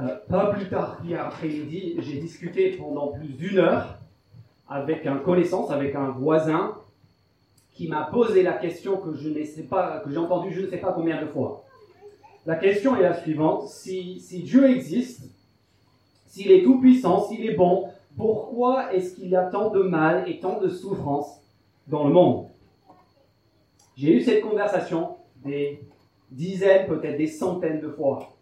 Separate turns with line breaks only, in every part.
Euh, pas plus tard qu'hier après-midi, j'ai discuté pendant plus d'une heure avec un connaissance, avec un voisin, qui m'a posé la question que je ne sais pas, que j'ai entendue je ne sais pas combien de fois. La question est la suivante si, si Dieu existe, s'il est tout puissant, s'il est bon, pourquoi est-ce qu'il y a tant de mal et tant de souffrance dans le monde? J'ai eu cette conversation des dizaines, peut-être des centaines de fois.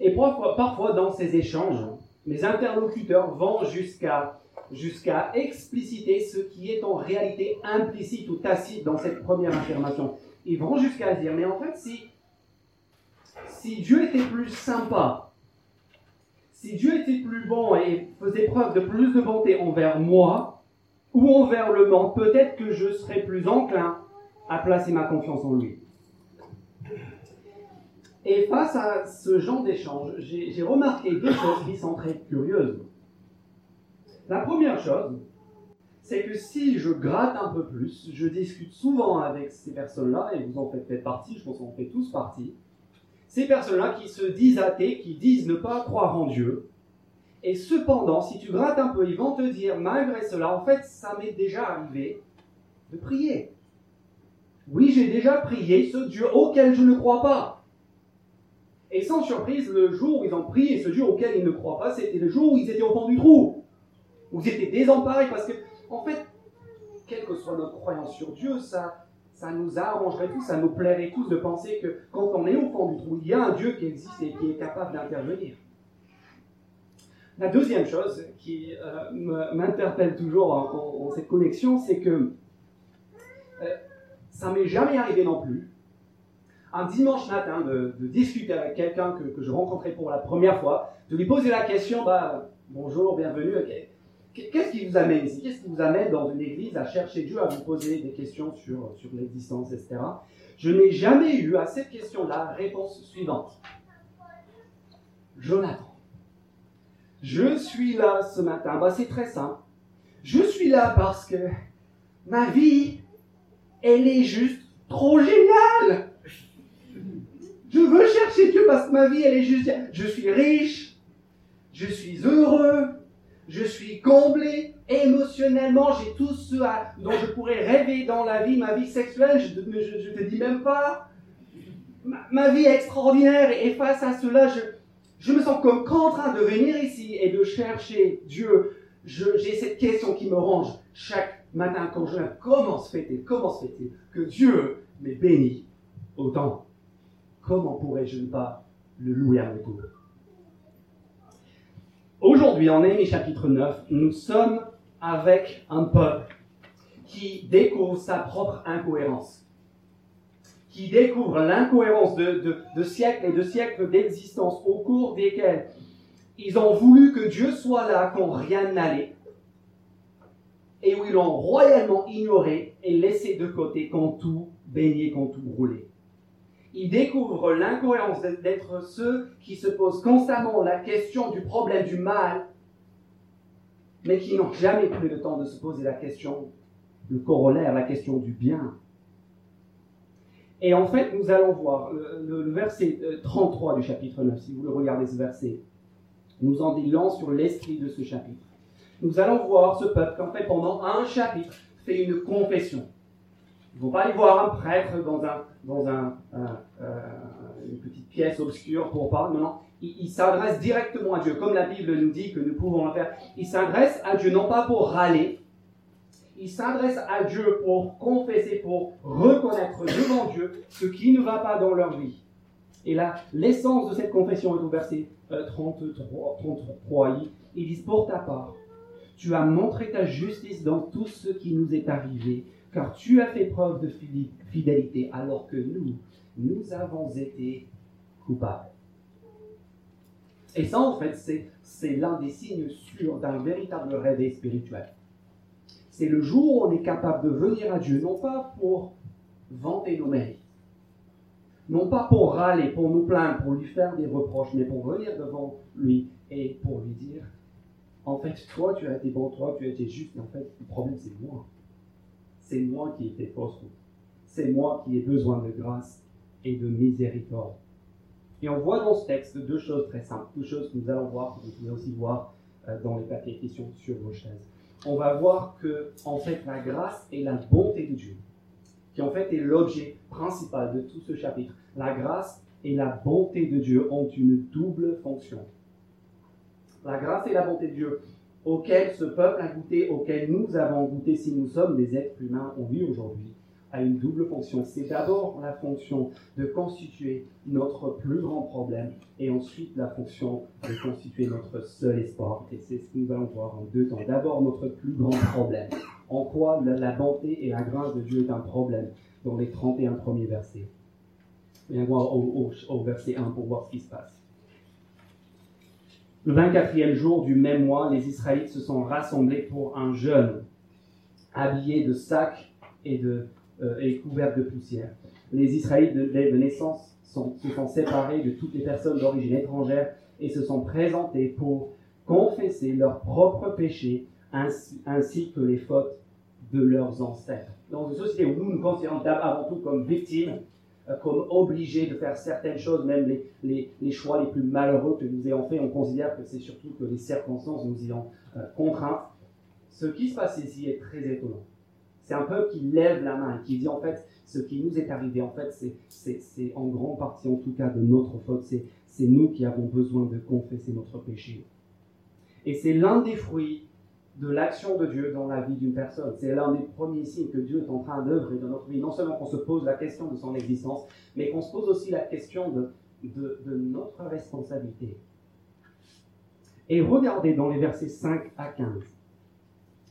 Et parfois, dans ces échanges, mes interlocuteurs vont jusqu'à jusqu'à expliciter ce qui est en réalité implicite ou tacite dans cette première affirmation. Ils vont jusqu'à dire, mais en fait, si, si Dieu était plus sympa, si Dieu était plus bon et faisait preuve de plus de bonté envers moi ou envers le monde, peut-être que je serais plus enclin à placer ma confiance en lui. Et face à ce genre d'échange, j'ai remarqué deux choses qui sont très curieuses. La première chose, c'est que si je gratte un peu plus, je discute souvent avec ces personnes-là, et vous en faites peut-être partie, je pense qu'on fait tous partie, ces personnes-là qui se disent athées, qui disent ne pas croire en Dieu, et cependant, si tu grattes un peu, ils vont te dire, malgré cela, en fait, ça m'est déjà arrivé de prier. Oui, j'ai déjà prié ce Dieu auquel je ne crois pas. Et sans surprise, le jour où ils ont prié ce Dieu auquel ils ne croient pas, c'était le jour où ils étaient au fond du trou. Vous étiez désemparés parce que, en fait, quelle que soit notre croyance sur Dieu, ça, ça nous arrangerait tous, ça nous plairait tous de penser que quand on est au fond du trou, il y a un Dieu qui existe et qui est capable d'intervenir. La deuxième chose qui euh, m'interpelle toujours en, cette connexion, c'est que euh, ça m'est jamais arrivé non plus. Un dimanche matin, de, discuter avec quelqu'un que, je rencontrais pour la première fois, de lui poser la question, bah, bonjour, bienvenue, Qu'est-ce qui vous amène ici? Qu'est-ce qui vous amène dans une église à chercher Dieu, à vous poser des questions sur, sur l'existence, etc. Je n'ai jamais eu à cette question la réponse suivante. Jonathan, je suis là ce matin. Bah, c'est très simple. Je suis là parce que ma vie, elle est juste trop géniale. Je veux chercher Dieu parce que ma vie, elle est juste... Je suis riche, je suis heureux, je suis comblé émotionnellement, j'ai tout ce dont je pourrais rêver dans la vie, ma vie sexuelle, je ne te dis même pas. Ma, vie est extraordinaire et face à cela, je, me sens comme contraint de venir ici et de chercher Dieu. J'ai cette question qui me range chaque matin quand je viens. Comment se fait-il, comment se fait-il que Dieu m'ait béni autant Comment pourrais-je ne pas le louer à mon tour Aujourd'hui, en Néhémie chapitre 9, nous sommes avec un peuple qui découvre sa propre incohérence, qui découvre l'incohérence de, siècles et de siècles d'existence au cours desquels ils ont voulu que Dieu soit là quand rien n'allait, et où ils l'ont royalement ignoré et laissé de côté quand tout baignait, quand tout roulait ils découvrent l'incohérence d'être ceux qui se posent constamment la question du problème du mal, mais qui n'ont jamais pris le temps de se poser la question, le corollaire, la question du bien. Et en fait, nous allons voir le, verset 33 euh, du chapitre 9, si vous le regardez ce verset, nous en dit sur l'esprit de ce chapitre. Nous allons voir ce peuple qui, en fait, pendant un chapitre, fait une confession. Ils vont pas aller voir un prêtre dans, un, dans un, euh, une petite pièce obscure pour parler. Non, non. Ils il s'adressent directement à Dieu, comme la Bible nous dit que nous pouvons le faire. Ils s'adressent à Dieu non pas pour râler, ils s'adressent à Dieu pour confesser, pour reconnaître devant Dieu ce qui ne va pas dans leur vie. Et là, l'essence de cette confession est au verset 33. 33 ils disent Pour ta part, tu as montré ta justice dans tout ce qui nous est arrivé car tu as fait preuve de fidélité alors que nous, nous avons été coupables. Et ça, en fait, c'est l'un des signes sûrs d'un véritable réveil spirituel. C'est le jour où on est capable de venir à Dieu, non pas pour vanter nos mérites, non pas pour râler, pour nous plaindre, pour lui faire des reproches, mais pour venir devant lui et pour lui dire, en fait, toi, tu as été bon, toi, tu as été juste, mais en fait, le problème, c'est moi c'est moi qui ai fait fausse. C'est moi qui ai besoin de grâce et de miséricorde. Et on voit dans ce texte deux choses très simples, deux choses que nous allons voir, que vous pouvez aussi voir euh, dans les papiers qui sont sur vos chaises. On va voir que, en fait, la grâce et la bonté de Dieu, qui en fait est l'objet principal de tout ce chapitre, la grâce et la bonté de Dieu ont une double fonction. La grâce et la bonté de Dieu auquel ce peuple a goûté, auquel nous avons goûté si nous sommes des êtres humains on vit aujourd'hui, a une double fonction. C'est d'abord la fonction de constituer notre plus grand problème et ensuite la fonction de constituer notre seul espoir. Et c'est ce que nous allons voir en deux temps. D'abord notre plus grand problème. En quoi la bonté et la grâce de Dieu est un problème? Dans les 31 premiers versets. Viens voir au, au verset 1 pour voir ce qui se passe. Le 24e jour du même mois, les Israélites se sont rassemblés pour un jeûne, habillés de sacs et euh, et couverte de poussière. Les Israélites de, de naissance se sont séparés de toutes les personnes d'origine étrangère et se sont présentés pour confesser leurs propres péchés ainsi, que les fautes de leurs ancêtres. Dans une société où nous nous considérons avant tout comme victimes, comme obligés de faire certaines choses, même les, les, choix les plus malheureux que nous ayons faits, on considère que c'est surtout que les circonstances nous y ont euh. Ce qui se passe ici est très étonnant. C'est un peuple qui lève la main, qui dit en fait, ce qui nous est arrivé, en fait, c'est en grande partie, en tout cas, de notre faute. C'est nous qui avons besoin de confesser notre péché. Et c'est l'un des fruits de l'action de Dieu dans la vie d'une personne. C'est l'un des premiers signes que Dieu est en train d'œuvrer dans notre vie. Non seulement qu'on se pose la question de son existence, mais qu'on se pose aussi la question de, notre responsabilité. Et regardez dans les versets 5 à 15.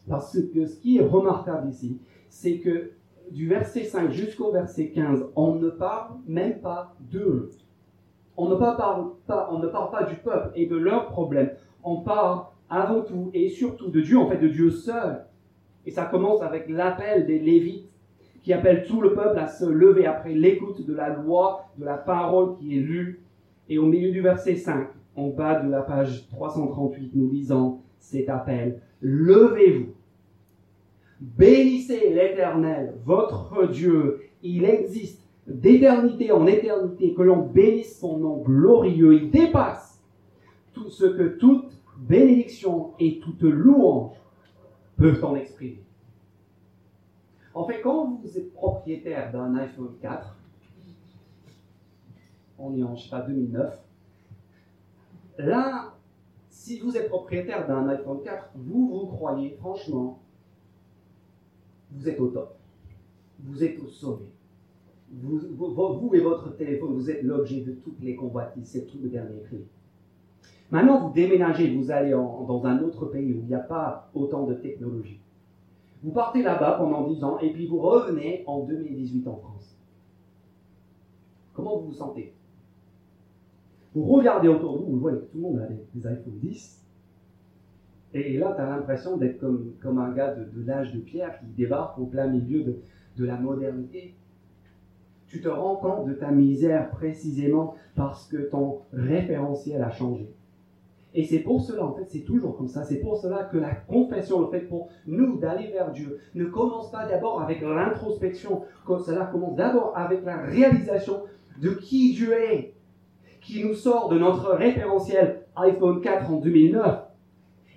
Parce que ce qui est remarquable ici, c'est que du verset 5 jusqu'au verset 15, on ne parle même pas d'eux. On ne parle pas du peuple et de leurs problèmes. On parle avant tout et surtout de Dieu, en fait de Dieu seul. Et ça commence avec l'appel des Lévites qui appellent tout le peuple à se lever après l'écoute de la loi, de la parole qui est lue. Et au milieu du verset 5, en bas de la page 338, nous lisons cet appel. Levez-vous Bénissez l'Éternel, votre Dieu. Il existe d'éternité en éternité, que l'on bénisse son nom glorieux. Il dépasse tout ce que toute bénédiction et toute louange peuvent en exprimer. En fait, quand vous êtes propriétaire d'un iPhone 4, on est en, je sais pas, 2009, là, si vous êtes propriétaire d'un iPhone 4, vous vous croyez franchement vous êtes au top. Vous êtes au sommet. Vous, et votre téléphone, vous êtes l'objet de toutes les convoitises, c'est tout le dernier cri. Maintenant, vous déménagez, vous allez dans un autre pays où il n'y a pas autant de technologie. Vous partez là-bas pendant 10 ans et puis vous revenez en 2018 en France. Comment vous vous sentez? Vous regardez autour de vous, vous voyez que tout le monde a des, iPhone 10, et, là, tu as l'impression d'être comme, comme un gars de, l'âge de pierre qui débarque au plein milieu de, de la modernité. Tu te rends compte de ta misère précisément parce que ton référentiel a changé. Et c'est pour cela, en fait, c'est toujours comme ça. C'est pour cela que la confession, le fait pour nous d'aller vers Dieu, ne commence pas d'abord avec l'introspection. Cela commence d'abord avec la réalisation de qui Dieu est, qui nous sort de notre référentiel iPhone 4 en 2009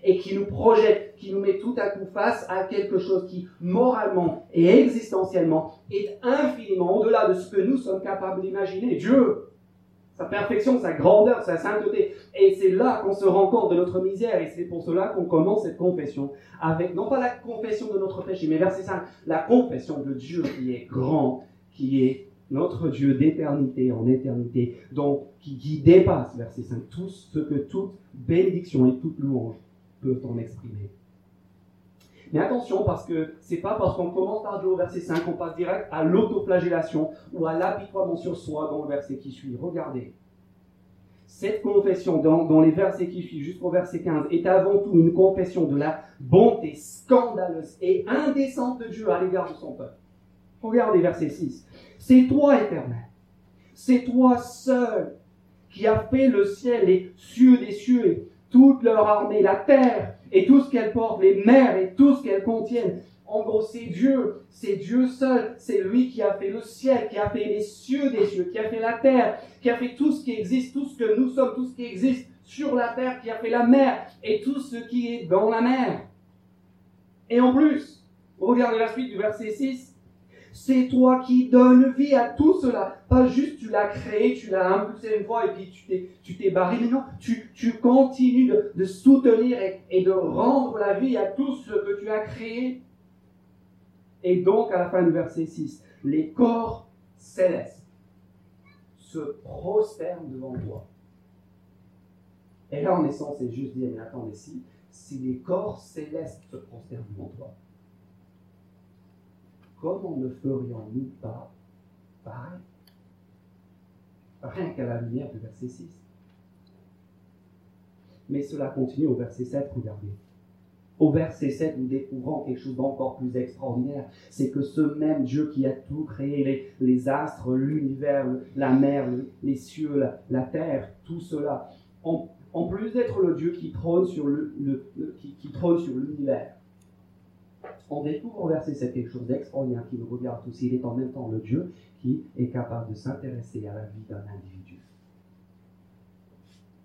et qui nous projette, qui nous met tout à coup face à quelque chose qui, moralement et existentiellement, est infiniment au-delà de ce que nous sommes capables d'imaginer. Dieu, sa perfection, sa grandeur, sa sainteté. Et c'est là qu'on se rend compte de notre misère, et c'est pour cela qu'on commence cette confession avec, non pas la confession de notre péché, mais verset 5, la confession de Dieu qui est grand, qui est notre Dieu d'éternité en éternité, donc qui, qui dépasse, verset 5, tout ce que toute bénédiction et toute louange peuvent en exprimer. Mais attention, parce que c'est pas parce qu'on commence par Dieu au verset 5 qu'on passe direct à l'autoflagellation ou à l'apitoiement sur soi dans le verset qui suit. Regardez. Cette confession dans, les versets qui suivent jusqu'au verset 15 est avant tout une confession de la bonté scandaleuse et indécente de Dieu à l'égard de son peuple. Regardez verset 6. C'est toi, éternel. C'est toi seul qui as fait le ciel, les cieux des cieux toute leur armée, la terre et tout ce qu'elle porte, les mers et tout ce qu'elles contiennent. En gros, c'est Dieu, c'est Dieu seul, c'est lui qui a fait le ciel, qui a fait les cieux des cieux, qui a fait la terre, qui a fait tout ce qui existe, tout ce que nous sommes, tout ce qui existe sur la terre, qui a fait la mer et tout ce qui est dans la mer. Et en plus, regardez la suite du verset 6, c'est toi qui donnes vie à tout cela. Pas juste tu l'as créé, tu l'as impulsé une fois et puis tu t'es, barré. Mais non, tu, tu continues de, soutenir et, de rendre la vie à tout ce que tu as créé. Et donc, à la fin du verset 6, les corps célestes se prosternent devant toi. Et là, en essence, c'est juste dire, mais attendez, si, si les corps célestes se prosternent devant toi, comment ne ferions-nous pas pareil? Rien qu'à la lumière du verset 6. Mais cela continue au verset 7, regardez. Au verset 7, nous découvrons quelque chose d'encore plus extraordinaire. C'est que ce même Dieu qui a tout créé, les, astres, l'univers, la mer, les cieux, la, terre, tout cela, en, plus d'être le Dieu qui trône sur l'univers, on découvre au verset 7 quelque chose d'extraordinaire qui nous regarde tous. Il est en même temps le Dieu qui est capable de s'intéresser à la vie d'un individu.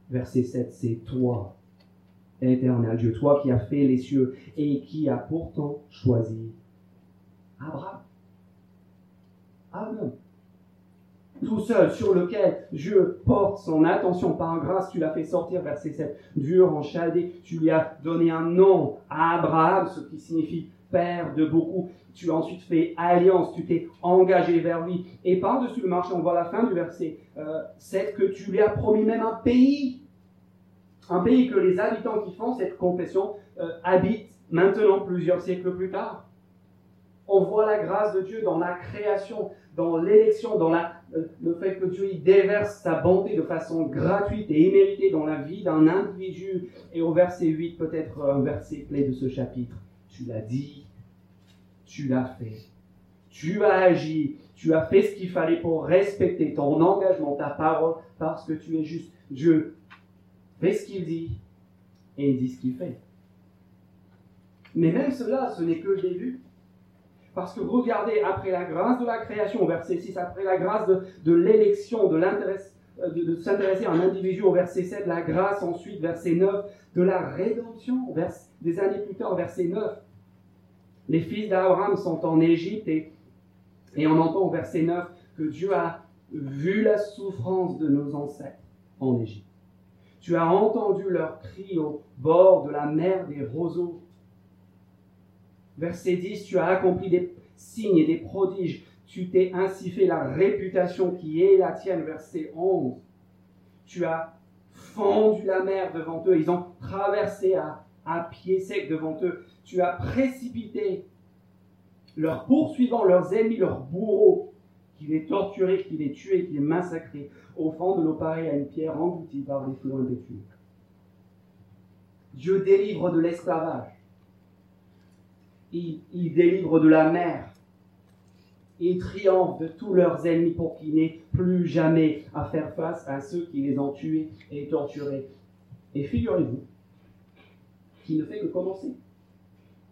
Verset 7, c'est toi, éternel Dieu, toi qui as fait les cieux et qui as pourtant choisi Abraham. Abraham. Tout seul, sur lequel Dieu porte son attention par grâce, tu l'as fait sortir, verset 7, dur en Chaldée, tu lui as donné un nom Abraham, ce qui signifie père de beaucoup. Tu as ensuite fait alliance, tu t'es engagé vers lui. Et par-dessus le marché, on voit la fin du verset euh, 7 que tu lui as promis même un pays. Un pays que les habitants qui font cette confession euh, habitent maintenant plusieurs siècles plus tard. On voit la grâce de Dieu dans la création, dans l'élection, dans la, euh, le fait que Dieu y déverse sa bonté de façon gratuite et imméritée dans la vie d'un individu. Et au verset 8, peut-être un verset clé de ce chapitre tu l'as dit, tu l'as fait. Tu as agi, tu as fait ce qu'il fallait pour respecter ton engagement, ta parole, parce que tu es juste. Dieu fait ce qu'il dit et il dit ce qu'il fait. Mais même cela, ce n'est que le début. Parce que regardez, après la grâce de la création, verset 6, après la grâce de, l'élection, euh, de, s'intéresser à un individu au verset 7, la grâce ensuite, verset 9, de la rédemption, des années plus tard, verset 9, les fils d'Abraham sont en Égypte et, on entend au verset 9 que Dieu a vu la souffrance de nos ancêtres en Égypte. Tu as entendu leurs cris au bord de la mer des roseaux. Verset 10, tu as accompli des signes et des prodiges. Tu t'es ainsi fait la réputation qui est la tienne. Verset 11, tu as fendu la mer devant eux. Ils ont traversé à pied sec devant eux tu as précipité leurs poursuivants, leurs ennemis, leurs bourreaux, qui les torturaient, qui les tuaient, qui les massacraient, au fond de l'eau pareille à une pierre engloutie par les flots impétueux. Dieu délivre de l'esclavage. Il, il, délivre de la mer. Il triomphe de tous leurs ennemis pour qu'ils n'aient plus jamais à faire face à ceux qui les ont tués et torturés. Et figurez-vous qu'il ne fait que commencer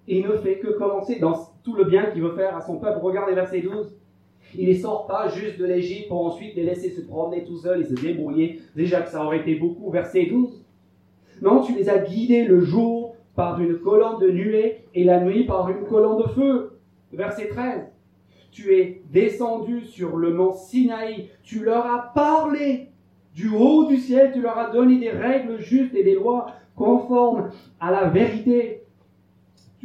et ne fait que commencer dans tout le bien qu'il veut faire à son peuple. Regardez verset 12. Il ne sort pas juste de l'Égypte pour ensuite les laisser se promener tout seuls et se débrouiller. Déjà que ça aurait été beaucoup. Verset 12. Non, tu les as guidés le jour par une colonne de nuée et la nuit par une colonne de feu. Verset 13. Tu es descendu sur le mont Sinaï. Tu leur as parlé du haut du ciel. Tu leur as donné des règles justes et des lois conformes à la vérité.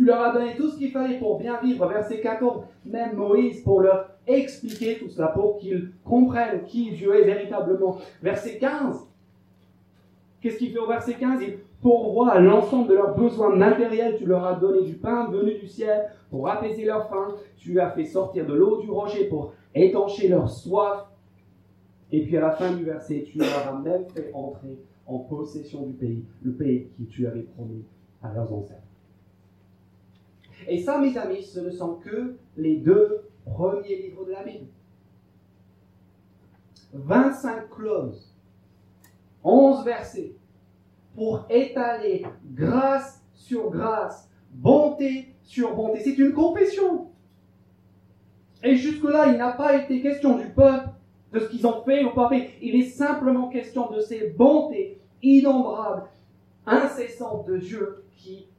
Tu leur as donné tout ce qu'il fallait pour bien vivre. Verset 14, même Moïse pour leur expliquer tout cela, pour qu'ils comprennent qui Dieu est véritablement. Verset 15, qu'est-ce qu'il fait au verset 15 Il pourvoit à l'ensemble de leurs besoins matériels. Tu leur as donné du pain venu du ciel pour apaiser leur faim. Tu as fait sortir de l'eau du rocher pour étancher leur soif. Et puis à la fin du verset, tu leur as même fait entrer en possession du pays, le pays que tu avais promis à leurs ancêtres. Et ça, mes amis, ce ne sont que les deux premiers livres de la Bible. 25 clauses, 11 versets, pour étaler grâce sur grâce, bonté sur bonté. C'est une confession. Et jusque-là, il n'a pas été question du peuple, de ce qu'ils ont fait ou pas. Il est simplement question de ces bontés innombrables, incessantes de Dieu qui,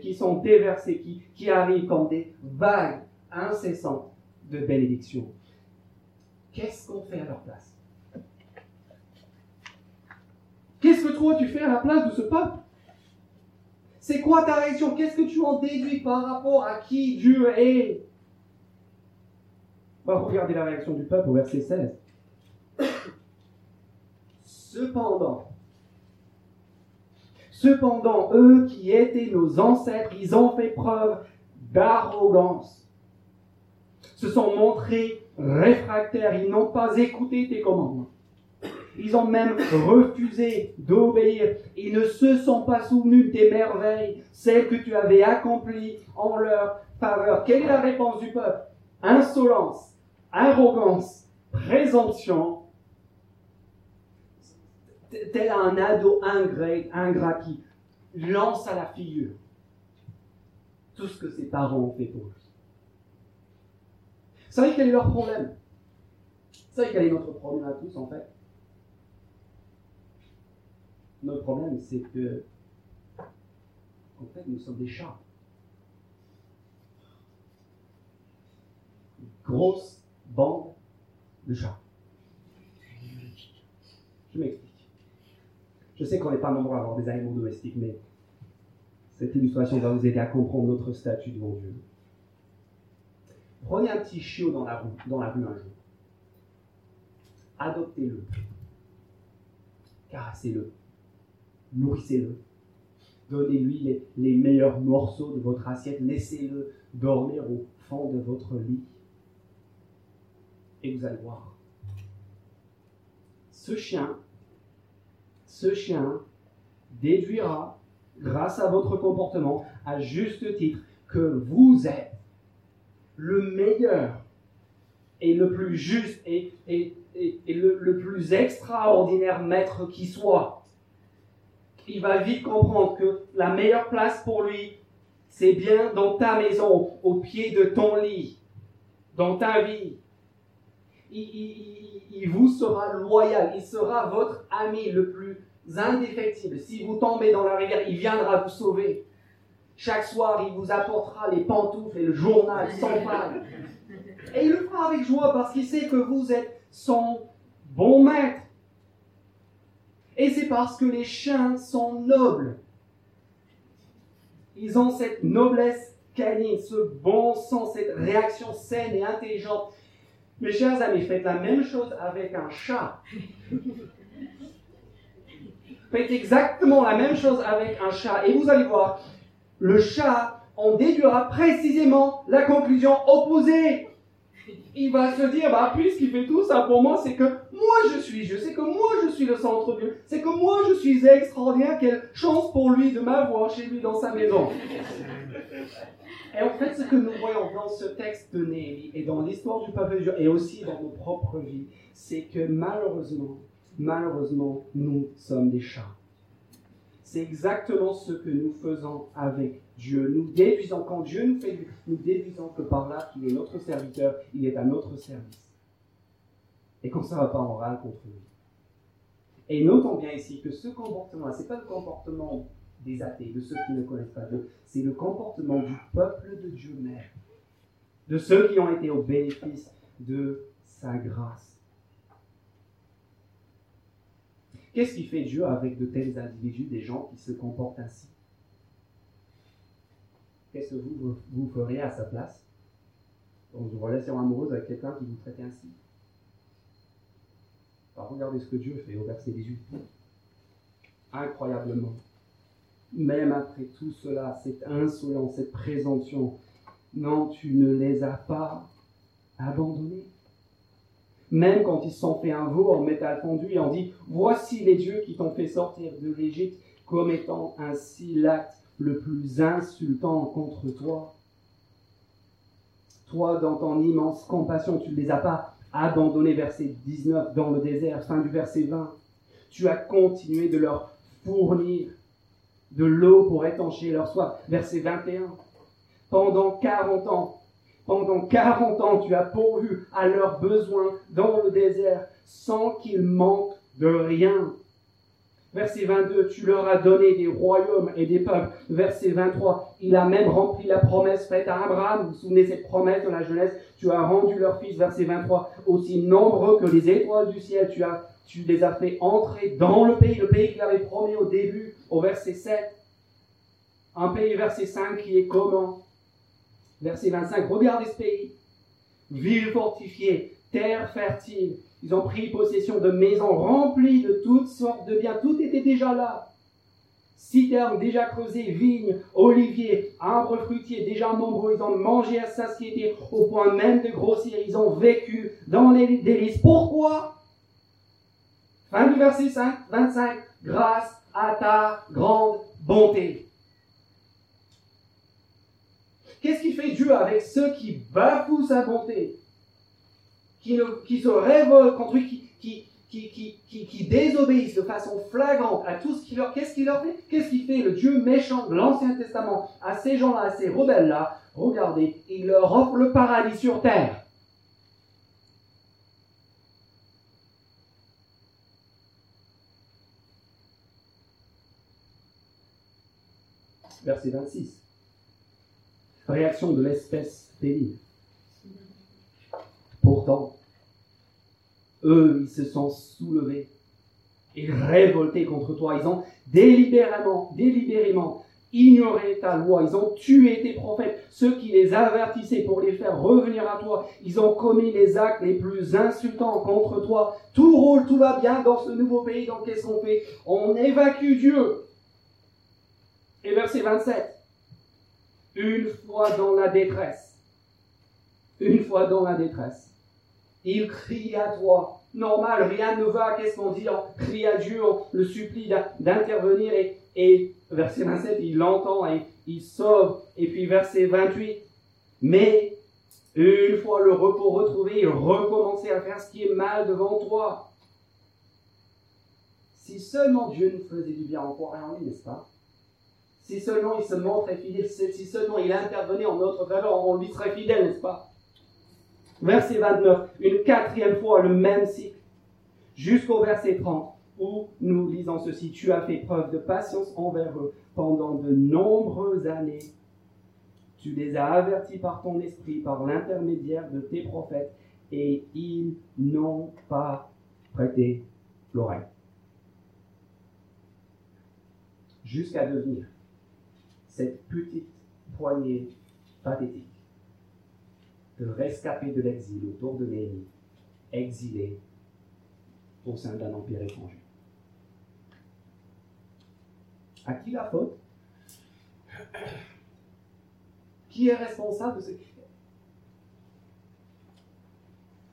qui sont déversées, qui, qui arrivent comme des vagues incessantes de bénédiction. Qu'est-ce qu'on fait à leur place? Qu'est-ce que toi tu fais à la place de ce peuple C'est quoi ta réaction? Qu'est-ce que tu en déduis par rapport à qui Dieu est? On va regarder la réaction du peuple au verset 16. Cependant, cependant, eux qui étaient nos ancêtres, ils ont fait preuve d'arrogance, se sont montrés réfractaires, ils n'ont pas écouté tes commandements. Ils ont même refusé d'obéir. Ils ne se sont pas souvenus des merveilles, celles que tu avais accomplies en leur faveur. Quelle est la réponse du peuple? Insolence, arrogance, présomption, tel un ado ingrat, ingrat qui lance à la figure tout ce que ses parents ont fait pour lui. Vous savez quel est leur problème? Vous savez quel est notre problème à tous en fait? Notre problème c'est que en fait nous sommes des chats. Une grosse bande de chats. Je m'explique. Je sais qu'on n'est pas nombreux à avoir des animaux domestiques, mais cette illustration va vous aider à comprendre notre statut devant Dieu. Prenez un petit chiot dans la rue, un jour. Adoptez-le. Caressez-le. Nourrissez-le. Donnez-lui les, meilleurs morceaux de votre assiette. Laissez-le dormir au fond de votre lit. Et vous allez voir. Ce chien ce chien déduira, grâce à votre comportement, à juste titre, que vous êtes le meilleur et le plus juste et, le, plus extraordinaire maître qui soit. Il va vite comprendre que la meilleure place pour lui, c'est bien dans ta maison, au pied de ton lit, dans ta vie. Il, il, vous sera loyal, il sera votre ami le plus indéfectible. Si vous tombez dans la rivière, il viendra vous sauver. Chaque soir, il vous apportera les pantoufles et le journal sans faille. Et il le fera avec joie parce qu'il sait que vous êtes son bon maître. Et c'est parce que les chiens sont nobles. Ils ont cette noblesse canine, ce bon sens, cette réaction saine et intelligente. Mes chers amis, faites la même chose avec un chat. Faites exactement la même chose avec un chat et vous allez voir, le chat en déduira précisément la conclusion opposée. Il va se dire, bah, puisqu'il fait tout ça pour moi, c'est que moi je suis je sais que moi je suis le centre du, c'est que moi je suis extraordinaire, quelle chance pour lui de m'avoir chez lui dans sa maison. Et en fait, ce que nous voyons dans ce texte de Néhémie et dans l'histoire du peuple de Dieu et aussi dans nos propres vies, c'est que malheureusement, malheureusement, nous sommes des chats. C'est exactement ce que nous faisons avec Dieu. Nous déduisons, quand Dieu nous fait, nous déduisons que par là, qu'il est notre serviteur, il est à notre service. Et comme ça ne va pas en râle contre lui. Et notons bien ici que ce comportement-là, ce n'est pas le comportement des athées, de ceux qui ne connaissent pas Dieu, c'est le comportement du peuple de Dieu même, de ceux qui ont été au bénéfice de sa grâce. Qu'est-ce qui fait Dieu avec de tels individus, des gens qui se comportent ainsi? Qu'est-ce que vous, vous feriez à sa place? Dans une relation amoureuse avec quelqu'un qui vous traite ainsi? Regardez ce que Dieu fait au verset 18. Incroyablement, même après tout cela, cette insolence, cette présomption, non, tu ne les as pas abandonnés même quand ils sont fait un veau en métal fondu et on dit Voici les dieux qui t'ont fait sortir de l'Égypte, commettant ainsi l'acte le plus insultant contre toi. Toi, dans ton immense compassion, tu ne les as pas abandonnés, verset 19, dans le désert, fin du verset 20. Tu as continué de leur fournir de l'eau pour étancher leur soif, verset 21 Pendant 40 ans, pendant 40 ans, tu as pourvu à leurs besoins dans le désert sans qu'ils manquent de rien. Verset 22, tu leur as donné des royaumes et des peuples. Verset 23, il a même rempli la promesse faite à Abraham. Vous vous souvenez cette promesse de la jeunesse? Tu as rendu leur fils, verset 23, aussi nombreux que les étoiles du ciel. Tu, tu les as fait entrer dans le pays, le pays qu'il avait promis au début, au verset 7. Un pays, verset 5, qui est comment? Verset 25, regardez ce pays. Ville fortifiée, terre fertile, ils ont pris possession de maisons remplies de toutes sortes de biens. Tout était déjà là. Citernes déjà creusées, vignes, oliviers, arbres fruitiers déjà nombreux. Ils ont mangé à satiété au point même de grossir. Ils ont vécu dans les délices. Pourquoi? Fin du verset 5, 25. Grâce à ta grande bonté. Qu'est-ce qui fait Dieu avec ceux qui bafouent sa bonté qui, se révoltent contre lui, qui, qui, désobéissent de façon flagrante à tout ce qu'il leur... Qu'est-ce qu'il leur fait? Qu'est-ce qu'il fait le Dieu méchant de l'Ancien Testament à ces gens-là, à ces rebelles-là? Regardez, il leur offre le paradis sur terre. Verset 26. Réaction de l'espèce pénible. Pourtant, eux, ils se sont soulevés et révoltés contre toi. Ils ont délibérément, délibérément ignoré ta loi. Ils ont tué tes prophètes, ceux qui les avertissaient pour les faire revenir à toi. Ils ont commis les actes les plus insultants contre toi. Tout roule, tout va bien dans ce nouveau pays. Donc qu'est-ce qu'on fait? On évacue Dieu. Et verset 27. Une fois dans la détresse. Une fois dans la détresse il crie à toi. Normal, rien ne va, qu'est-ce qu'on dit On crie à Dieu, on le supplie d'intervenir et, verset 27, il l'entend et il sauve. Et puis verset 28, mais une fois le repos retrouvé, il recommençait à faire ce qui est mal devant toi. Si seulement Dieu nous faisait du bien, on pourrait en lui, n'est-ce pas? Si seulement il se montrait fidèle, si seulement il intervenait en notre faveur, on lui serait fidèle, n'est-ce pas? Verset 29, une quatrième fois le même cycle, jusqu'au verset 30, où nous lisons ceci, tu as fait preuve de patience envers eux pendant de nombreuses années. Tu les as avertis par ton esprit, par l'intermédiaire de tes prophètes, et ils n'ont pas prêté l'oreille. Jusqu'à devenir cette petite poignée pathétique de rescapés de l'exil autour de Néhémie, exilés au sein d'un empire étranger. À qui la faute Qui est responsable de ce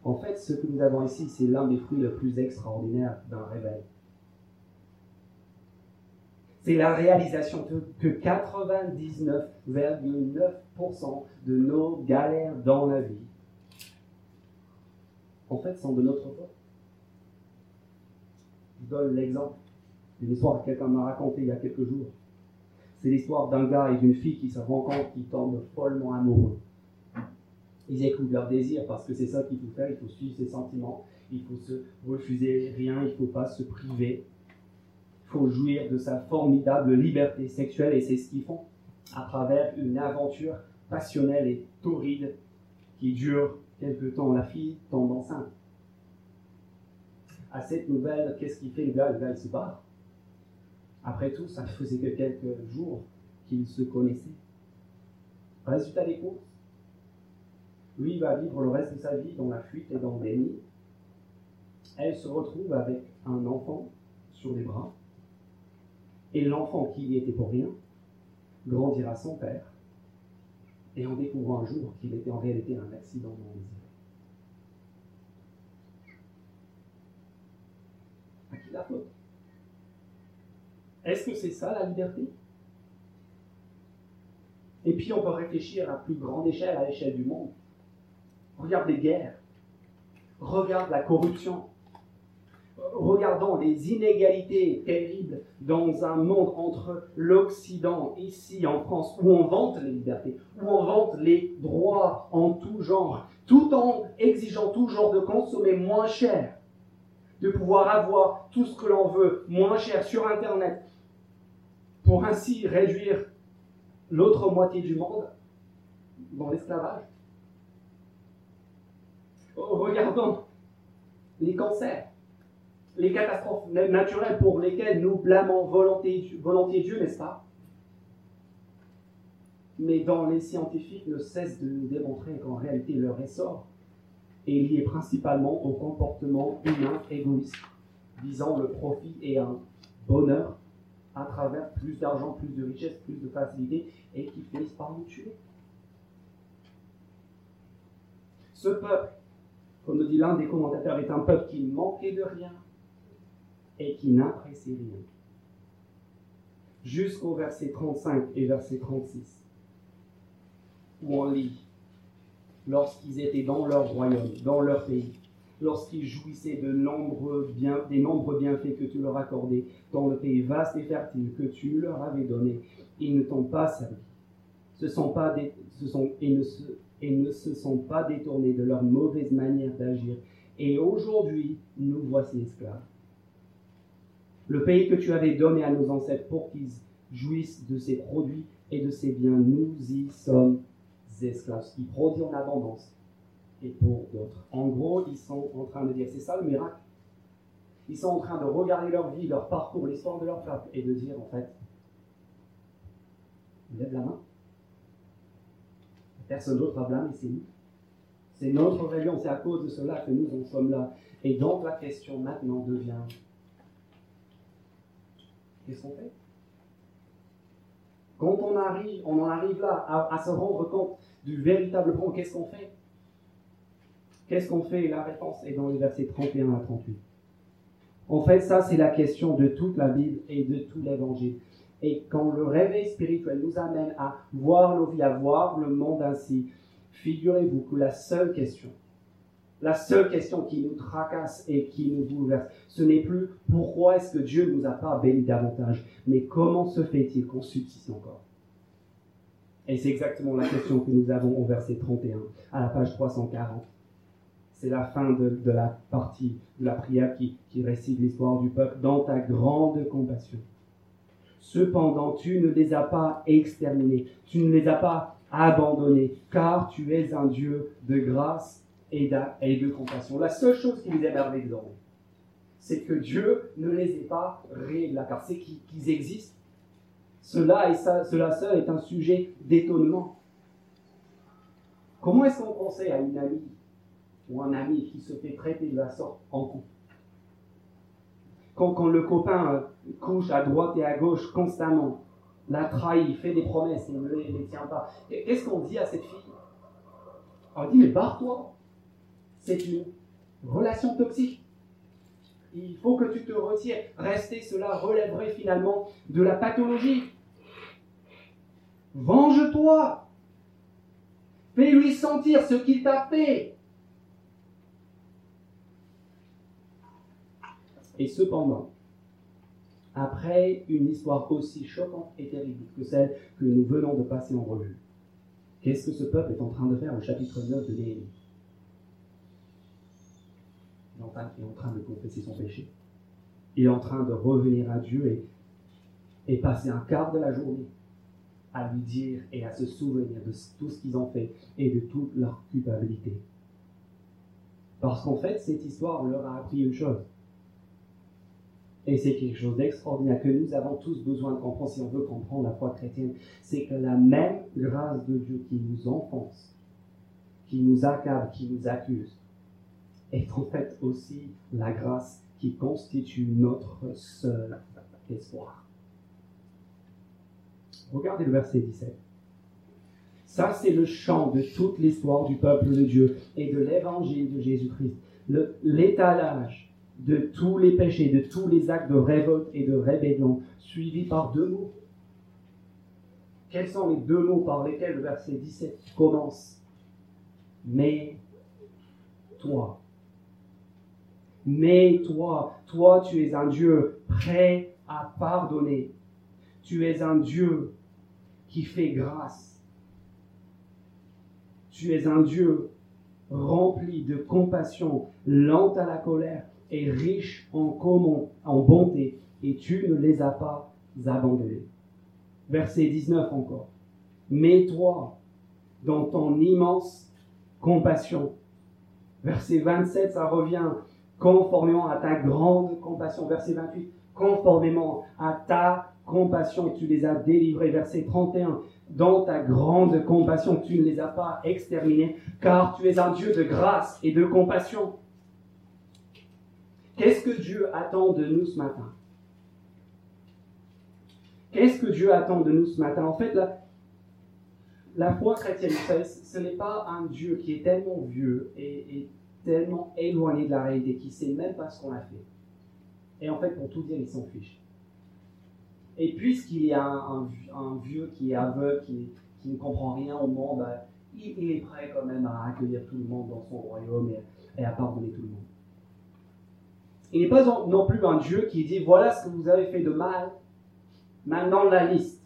En fait, ce que nous avons ici, c'est l'un des fruits les plus extraordinaires d'un réveil. C'est la réalisation que 99,9% de nos galères dans la vie, en fait, sont de notre faute. Je donne l'exemple d'une histoire que quelqu'un m'a racontée il y a quelques jours. C'est l'histoire d'un gars et d'une fille qui se rencontrent, qui tombent follement amoureux. Ils écoutent leur désir parce que c'est ça qu'il faut faire, il faut suivre ses sentiments, il faut se refuser rien, il ne faut pas se priver faut jouir de sa formidable liberté sexuelle et c'est ce qu'ils font à travers une aventure passionnelle et torride qui dure quelque temps. La fille tombe enceinte. À cette nouvelle, qu'est-ce qu'il fait? Le gars Le gars, il se barre. Après tout, ça faisait que quelques jours qu'ils se connaissaient. Résultat des courses, lui va vivre le reste de sa vie dans la fuite et dans le déni. Elle se retrouve avec un enfant sur les bras et l'enfant qui y était pour rien grandira son père et en découvrant un jour qu'il était en réalité un accident non désiré. À qui la faute? Est-ce que c'est ça la liberté? Et puis on peut réfléchir à plus grande échelle, à l'échelle du monde. Regarde les guerres. Regarde la corruption. Regardons les inégalités terribles dans un monde entre l'Occident, ici en France, où on vante les libertés, où on vante les droits en tout genre, tout en exigeant toujours de consommer moins cher, de pouvoir avoir tout ce que l'on veut moins cher sur Internet, pour ainsi réduire l'autre moitié du monde dans l'esclavage. Regardons les cancers, les catastrophes naturelles pour lesquelles nous blâmons volontiers, Dieu, n'est-ce pas? Mais dont les scientifiques ne cessent de nous démontrer qu'en réalité leur essor est lié principalement au comportement humain égoïste, visant le profit et un bonheur à travers plus d'argent, plus de richesse, plus de facilité, et qui finissent par nous tuer. Ce peuple comme nous dit l'un des commentateurs, est un peuple qui manquait de rien et qui n'appréciait rien. Jusqu'au verset 35 et verset 36, où on lit, lorsqu'ils étaient dans leur royaume, dans leur pays, lorsqu'ils jouissaient des nombreux bienfaits que tu leur accordais dans le pays vaste et fertile que tu leur avais donné, ils ne t'ont pas servi. Ce sont pas des, et ne se, ne se sont pas détournés de leur mauvaise manière d'agir. Et aujourd'hui, nous voici esclaves. Le pays que tu avais donné à nos ancêtres pour qu'ils jouissent de ses produits et de ses biens, nous y sommes esclaves. Ils produisent en abondance et pour d'autres. En gros, ils sont en train de dire, c'est ça le miracle. Ils sont en train de regarder leur vie, leur parcours, l'histoire de leur peuple et de dire en fait, lève la main. Personne d'autre à blâmer, c'est nous. C'est notre rébellion, c'est à cause de cela que nous en sommes là. Et donc la question maintenant devient, qu'est-ce qu'on fait? Quand on arrive, on en arrive là à, se rendre compte du véritable problème, qu'est-ce qu'on fait? Qu'est-ce qu'on fait? La réponse est dans les versets 31 à 38. En fait, ça, c'est la question de toute la Bible et de tout l'Évangile. Et quand le réveil spirituel nous amène à voir nos vies, à voir le monde ainsi, figurez-vous que la seule question, la seule question qui nous tracasse et qui nous bouleverse, ce n'est plus pourquoi est-ce que Dieu ne nous a pas bénis davantage, mais comment se fait-il qu'on subsiste encore? Et c'est exactement la question que nous avons au verset 31, à la page 340. C'est la fin de, la partie de la prière qui, qui récite l'histoire du peuple dans ta grande compassion. Cependant, tu ne les as pas exterminés, tu ne les as pas abandonnés, car tu es un Dieu de grâce et de compassion. La seule chose qui les émerveille désormais, c'est que Dieu ne les ait pas réglés, car c'est qu'ils existent. Cela, et cela seul est un sujet d'étonnement. Comment est-ce qu'on pensait à une amie ou un ami qui se fait traiter de la sorte en couple? Quand, le copain euh, couche à droite et à gauche constamment, la trahit, fait des promesses et ne les, tient pas, qu'est-ce qu'on dit à cette fille? On dit, mais barre-toi. C'est une relation toxique. Il faut que tu te retires. Rester, cela relèverait finalement de la pathologie. Venge-toi. Fais-lui sentir ce qu'il t'a fait. Et cependant, après une histoire aussi choquante et terrible que celle que nous venons de passer en revue, qu'est-ce que ce peuple est en train de faire au chapitre 9 de Néhémie Il est en train de confesser son péché. Il est en train de revenir à Dieu et, et passer un quart de la journée à lui dire et à se souvenir de tout ce qu'ils ont fait et de toute leur culpabilité. Parce qu'en fait, cette histoire leur a appris une chose et c'est quelque chose d'extraordinaire que nous avons tous besoin de comprendre si on veut comprendre la foi chrétienne. C'est que la même grâce de Dieu qui nous enfonce, qui nous accable, qui nous accuse, est en fait aussi la grâce qui constitue notre seul espoir. Regardez le verset 17. Ça, c'est le chant de toute l'histoire du peuple de Dieu et de l'évangile de Jésus-Christ. L'étalage de tous les péchés, de tous les actes de révolte et de rébellion, suivis par deux mots. Quels sont les deux mots par lesquels le verset 17 commence? Mais toi. Mais toi, toi, tu es un Dieu prêt à pardonner. Tu es un Dieu qui fait grâce. Tu es un Dieu rempli de compassion, lent à la colère et riche en, en bonté, et tu ne les as pas abandonnés. Verset 19 encore. Mais toi, dans ton immense compassion. Verset 27, ça revient conformément à ta grande compassion. Verset 28, conformément à ta compassion, tu les as délivrés. Verset 31, dans ta grande compassion, tu ne les as pas exterminés, car tu es un Dieu de grâce et de compassion. Qu'est-ce que Dieu attend de nous ce matin? Qu'est-ce que Dieu attend de nous ce matin? En fait, la, la foi chrétienne, ce n'est pas un Dieu qui est tellement vieux et, tellement éloigné de la réalité qu'il ne sait même pas ce qu'on a fait. Et en fait, pour tout dire, il s'en fiche. Et puisqu'il y a un, vieux qui est aveugle, qui, ne comprend rien au monde, ben, il, est prêt quand même à accueillir tout le monde dans son royaume et, à pardonner tout le monde. Il n'est pas non plus un Dieu qui dit voilà ce que vous avez fait de mal, maintenant la liste.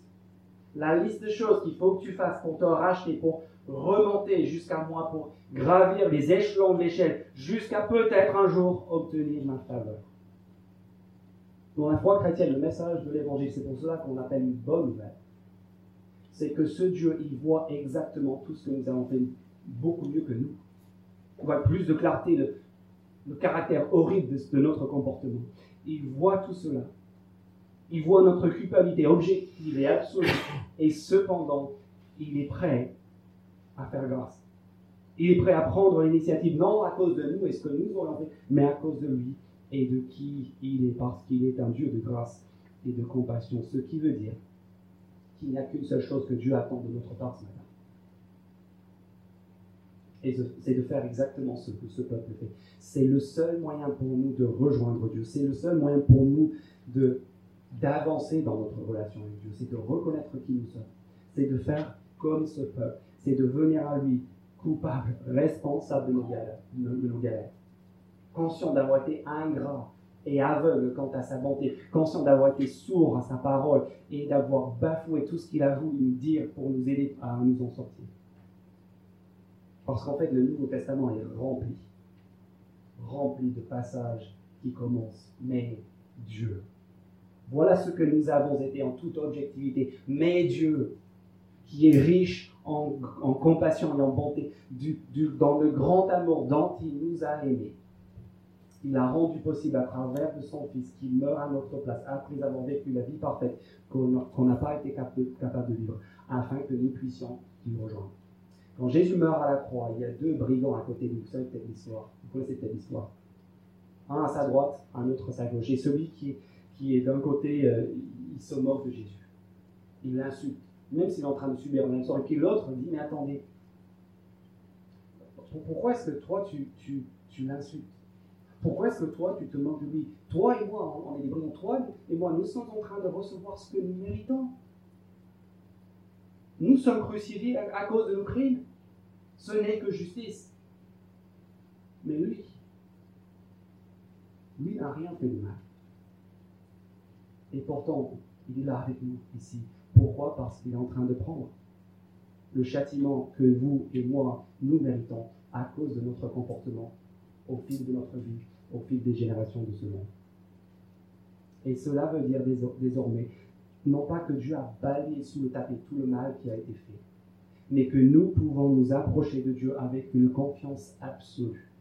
La liste de choses qu'il faut que tu fasses pour te racheter, pour remonter jusqu'à moi, pour gravir les échelons de l'échelle, jusqu'à peut-être un jour obtenir ma faveur. Dans la foi chrétienne, le message de l'évangile, c'est pour cela qu'on appelle une bonne nouvelle. C'est que ce Dieu, il voit exactement tout ce que nous avons fait beaucoup mieux que nous. On voit plus de clarté, le, caractère horrible de, notre comportement. Il voit tout cela. Il voit notre culpabilité objective et absolue. Et cependant, il est prêt à faire grâce. Il est prêt à prendre l'initiative, non à cause de nous et ce que nous aurions fait, mais à cause de lui et de qui il est, parce qu'il est un Dieu de grâce et de compassion. Ce qui veut dire qu'il n'y a qu'une seule chose que Dieu attend de notre part ce matin. Et c'est de faire exactement ce que ce peuple fait. C'est le seul moyen pour nous de rejoindre Dieu. C'est le seul moyen pour nous de d'avancer dans notre relation avec Dieu. C'est de reconnaître qui nous sommes. C'est de faire comme ce peuple. C'est de venir à lui coupable, responsable de nos galères. Conscient d'avoir été ingrat et aveugle quant à sa bonté, conscient d'avoir été sourd à sa parole et d'avoir bafoué tout ce qu'il a voulu nous dire pour nous aider à nous en sortir. Parce qu'en fait, le Nouveau Testament est rempli, rempli de passages qui commencent, mais Dieu. Voilà ce que nous avons été en toute objectivité. Mais Dieu, qui est riche en, compassion et en bonté, dans le grand amour dont il nous a aimés, il a rendu possible à travers de son Fils qui meurt à notre place après avoir vécu la vie parfaite qu'on n'a pas été capable de vivre, afin que nous puissions nous rejoindre. Quand Jésus meurt à la croix, il y a deux brigands à côté de nous. Vous savez peut-être l'histoire. Vous connaissez peut-être. Un à sa droite, un autre à sa gauche. Et celui qui, qui est d'un côté, euh, il se moque de Jésus. Il l'insulte, même s'il est en train de subir une sort. Et puis l'autre dit Mais attendez, pourquoi est-ce que toi tu, tu, tu l'insultes? Pourquoi est-ce que toi, tu te moques de lui? Toi et moi, on est des brigands. Toi et moi, nous sommes en train de recevoir ce que nous méritons. Nous sommes crucifiés à, cause de nos crimes. Ce n'est que justice. Mais lui, lui n'a rien fait de mal. Et pourtant, il est là avec nous ici. Pourquoi Parce qu'il est en train de prendre le châtiment que vous et moi, nous méritons à cause de notre comportement au fil de notre vie, au fil des générations de ce monde. Et cela veut dire désormais, non pas que Dieu a balayé sous le tapis tout le mal qui a été fait, mais que nous pouvons nous approcher de Dieu avec une confiance absolue.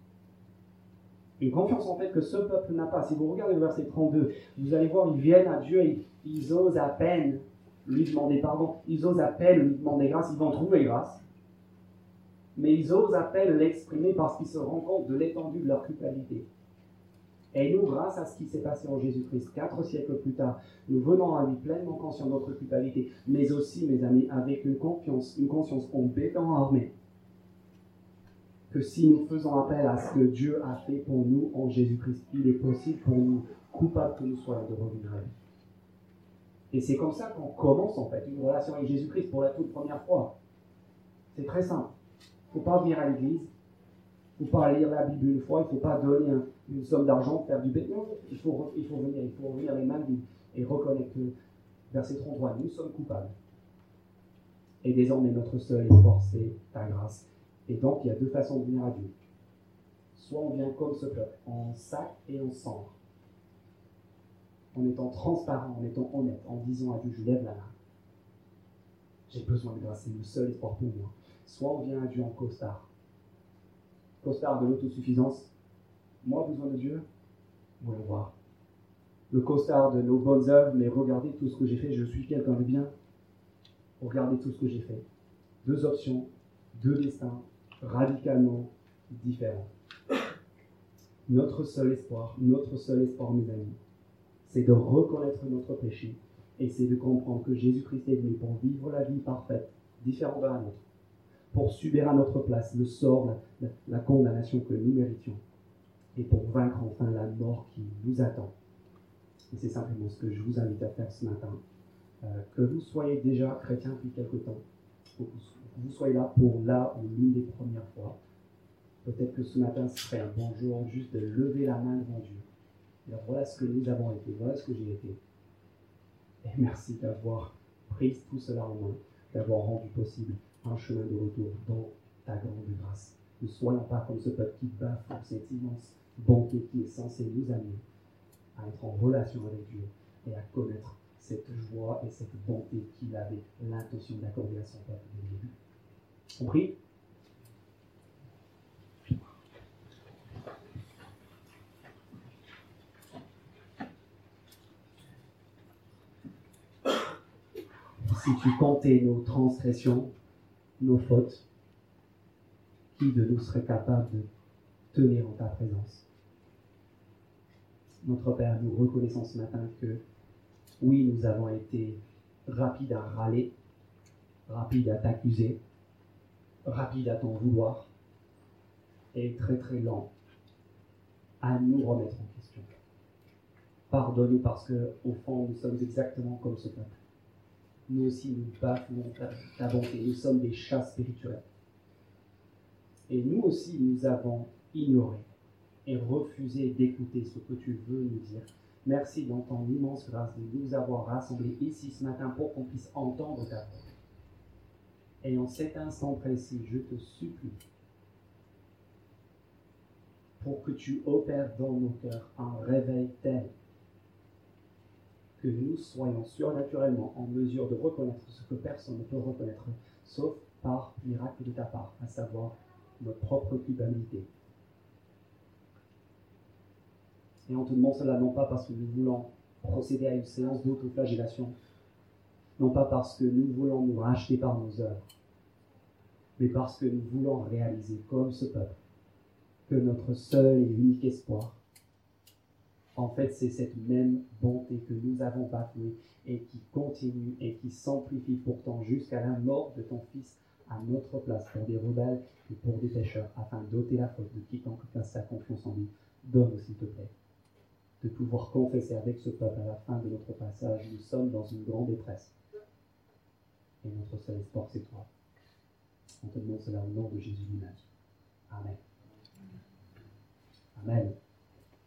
Une confiance en fait que ce peuple n'a pas. Si vous regardez le verset 32, vous allez voir, ils viennent à Dieu et ils osent à peine lui demander pardon, ils osent à peine lui demander grâce, ils vont trouver grâce mais ils osent à peine l'exprimer parce qu'ils se rendent compte de l'étendue de leur culpabilité. Et nous, grâce à ce qui s'est passé en Jésus-Christ, quatre siècles plus tard, nous venons à lui pleinement conscients de notre culpabilité, mais aussi, mes amis, avec une confiance, une conscience complètement armée, que si nous faisons appel à ce que Dieu a fait pour nous en Jésus-Christ, il est possible pour nous, coupables que nous soyons, de revenir. Et c'est comme ça qu'on commence en fait une relation avec Jésus-Christ pour la toute première fois. C'est très simple. Il ne faut pas venir à l'église, il ne faut pas lire la Bible une fois, il ne faut pas donner une somme d'argent pour faire du béton. Il faut, il faut venir, il faut ouvrir les mains et reconnaître que, verset 33, nous sommes coupables. Et désormais, notre seul espoir, c'est ta grâce. Et donc, il y a deux façons de venir à Dieu. Soit on vient comme ce peuple, en sac et en cendre, en étant transparent, en étant honnête, en disant à Dieu, je lève la main. J'ai besoin de grâce, c'est le seul espoir pour moi. Soit on vient à Dieu en costard. Costard de l'autosuffisance. Moi, besoin de Dieu, voulons voir. Le costard de nos bonnes œuvres, mais regardez tout ce que j'ai fait, je suis quelqu'un de bien. Regardez tout ce que j'ai fait. Deux options, deux destins radicalement différents. Notre seul espoir, notre seul espoir, mes amis, c'est de reconnaître notre péché et c'est de comprendre que Jésus-Christ est venu pour vivre la vie parfaite, différente de la nôtre, pour subir à notre place le sort, la, condamnation que nous méritions et pour vaincre enfin la mort qui nous attend. Et c'est simplement ce que je vous invite à faire ce matin. Euh, que vous soyez déjà chrétien depuis quelque temps, que vous soyez là pour là ou l'une des premières fois, Peut-être que ce matin, ce serait un bon jour juste de lever la main devant Dieu. Voilà ce que nous avons été, voilà ce que j'ai été. Et merci d'avoir pris tout cela en main, d'avoir rendu possible un chemin de retour dans ta grande grâce. Ne soyons pas comme ce peuple qui bafoue cette immense bonté qui est censé nous amener à être en relation avec Dieu et à connaître cette joie et cette bonté qu'il avait l'intention d'accorder à son peuple dès le début. Compris? Si tu comptais nos transgressions, nos fautes, qui de nous serait capable de tenir en ta présence? Notre Père, nous reconnaissons ce matin que oui, nous avons été rapides à râler, rapides à t'accuser, rapides à t'en vouloir, et très très lents à nous remettre en question. Pardonne-nous parce que, au fond, nous sommes exactement comme ce peuple nous aussi nous bafouons ta, bonté. Nous sommes des chats spirituels. Et nous aussi, nous avons ignoré et refusé d'écouter ce que tu veux nous dire. Merci dans ton immense grâce de nous avoir rassemblés ici ce matin pour qu'on puisse entendre ta voix. Et en cet instant précis, je te supplie pour que tu opères dans nos cœurs un réveil tel que nous soyons surnaturellement en mesure de reconnaître ce que personne ne peut reconnaître, sauf par miracle de ta part, à savoir notre propre culpabilité. Et on te demande cela non pas parce que nous voulons procéder à une séance d'autoflagellation, non pas parce que nous voulons nous racheter par nos œuvres, mais parce que nous voulons réaliser comme ce peuple que notre seul et unique espoir en fait, c'est cette même bonté que nous avons bafouée et qui continue et qui s'amplifie pourtant jusqu'à la mort de ton Fils à notre place pour des rebelles et pour des pécheurs, afin d'ôter la faute de quiconque place sa confiance en lui. Donne, s'il te plaît, de pouvoir confesser avec ce peuple à la fin de notre passage, nous sommes dans une grande détresse. Et notre seul espoir, c'est toi. On te demande cela au nom de Jésus lui-même. Amen. Amen.